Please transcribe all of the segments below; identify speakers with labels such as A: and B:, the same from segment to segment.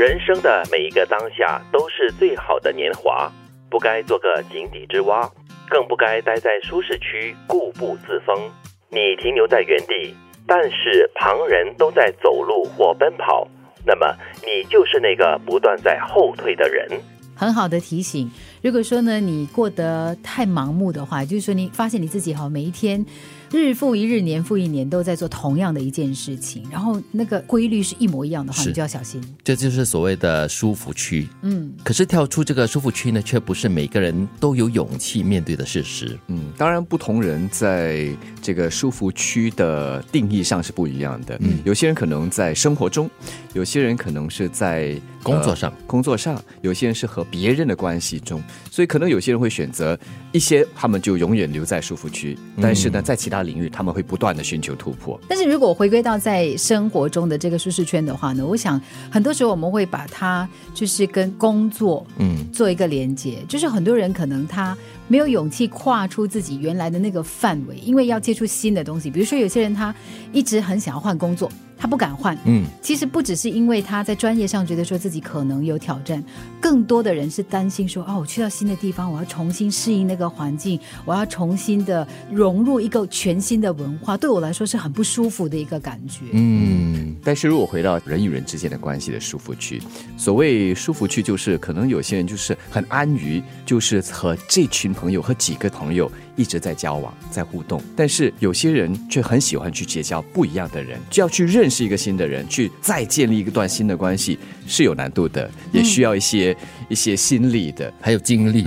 A: 人生的每一个当下都是最好的年华，不该做个井底之蛙，更不该待在舒适区固步自封。你停留在原地，但是旁人都在走路或奔跑，那么你就是那个不断在后退的人。
B: 很好的提醒。如果说呢，你过得太盲目的话，就是说你发现你自己哈，每一天日复一日、年复一年都在做同样的一件事情，然后那个规律是一模一样的话，你就要小心。
C: 这就是所谓的舒服区。
B: 嗯，
C: 可是跳出这个舒服区呢，却不是每个人都有勇气面对的事实。
D: 嗯，当然，不同人在这个舒服区的定义上是不一样的。嗯，有些人可能在生活中，有些人可能是在
C: 工作上
D: 呃工作上，有些人是和别人的关系中，所以可能有些人会选择一些，他们就永远留在舒服区，但是呢，在其他领域他们会不断的寻求突破。
B: 但是如果回归到在生活中的这个舒适圈的话呢，我想很多时候我们会把它就是跟工作
C: 嗯，
B: 做一个连接，就是很多人可能他没有勇气跨出自己原来的那个范围，因为要接触新的东西。比如说有些人他一直很想要换工作，他不敢换。
C: 嗯，
B: 其实不只是因为他在专业上觉得说自己可能有挑战，更多的人是担心说，哦，我去到新的地方，我要重新适应那个环境，我要重新的融入一个全新的文化，对我来说是很不舒服的一个感觉。
C: 嗯，
D: 但是如果回到人与人之间的关系的舒服区，所谓舒服区，就是可能有些人就是很安于，就是和这群朋友和几个朋友一直在交往、在互动，但是有些人却很喜欢去结交不一样的人，就要去认识一个新的人，去再建立一段新的关系，是有难度的，也需要一些、一些心力的。
C: 还有精力。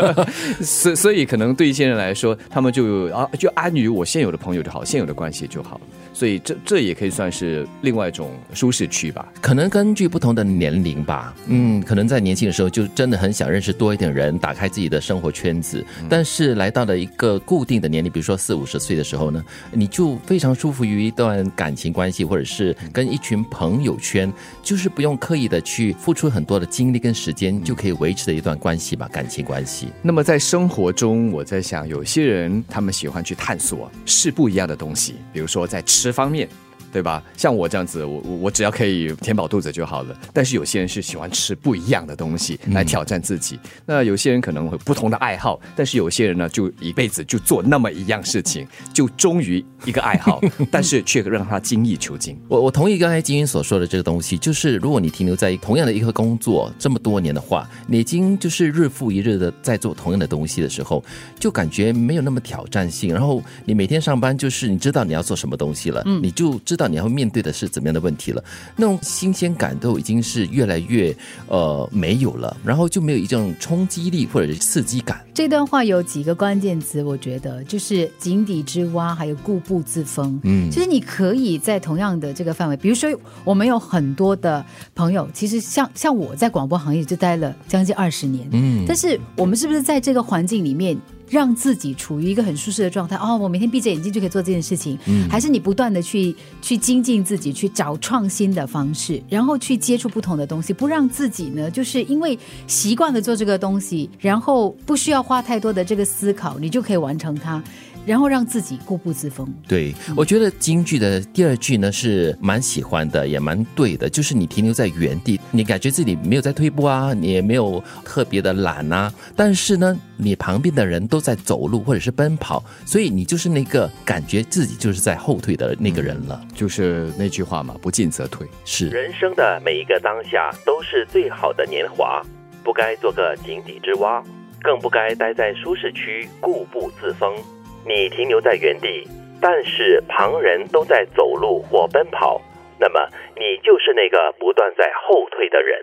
D: 所所以可能对一些人来说，他们就啊就安于我现有的朋友就好，现有的关系就好。所以这这也可以算是另外一种舒适区吧。
C: 可能根据不同的年龄吧，嗯，可能在年轻的时候就真的很想认识多一点人，打开自己的生活圈子。但是来到了一个固定的年龄，比如说四五十岁的时候呢，你就非常舒服于一段感情关系，或者是跟一群朋友圈，就是不用刻意的去付出很多的精力跟时间，就可以维持的一段关系吧，感情关系。
D: 那么在生活中，我在想，有些人他们喜欢去探索是不一样的东西，比如说在吃方面。对吧？像我这样子，我我我只要可以填饱肚子就好了。但是有些人是喜欢吃不一样的东西来挑战自己。那有些人可能会不同的爱好，但是有些人呢，就一辈子就做那么一样事情，就忠于一个爱好，但是却让他精益求精。
C: 我我同意刚才金英所说的这个东西，就是如果你停留在同样的一个工作这么多年的话，你已经就是日复一日的在做同样的东西的时候，就感觉没有那么挑战性。然后你每天上班就是你知道你要做什么东西了，嗯，你就知道你要面对的是怎么样的问题了，那种新鲜感都已经是越来越呃没有了，然后就没有一种冲击力或者是刺激感。
B: 这段话有几个关键词，我觉得就是井底之蛙，还有固步自封。嗯，就是你可以在同样的这个范围，比如说我们有很多的朋友，其实像像我在广播行业就待了将近二十年，嗯，但是我们是不是在这个环境里面？让自己处于一个很舒适的状态。哦，我每天闭着眼睛就可以做这件事情，嗯，还是你不断的去去精进自己，去找创新的方式，然后去接触不同的东西，不让自己呢，就是因为习惯了做这个东西，然后不需要花太多的这个思考，你就可以完成它。然后让自己固步自封。
C: 对，我觉得京剧的第二句呢是蛮喜欢的，也蛮对的，就是你停留在原地，你感觉自己没有在退步啊，你也没有特别的懒啊，但是呢，你旁边的人都在走路或者是奔跑，所以你就是那个感觉自己就是在后退的那个人了。
D: 就是那句话嘛，不进则退。
C: 是，
A: 人生的每一个当下都是最好的年华，不该做个井底之蛙，更不该待在舒适区固步自封。你停留在原地，但是旁人都在走路或奔跑，那么你就是那个不断在后退的人。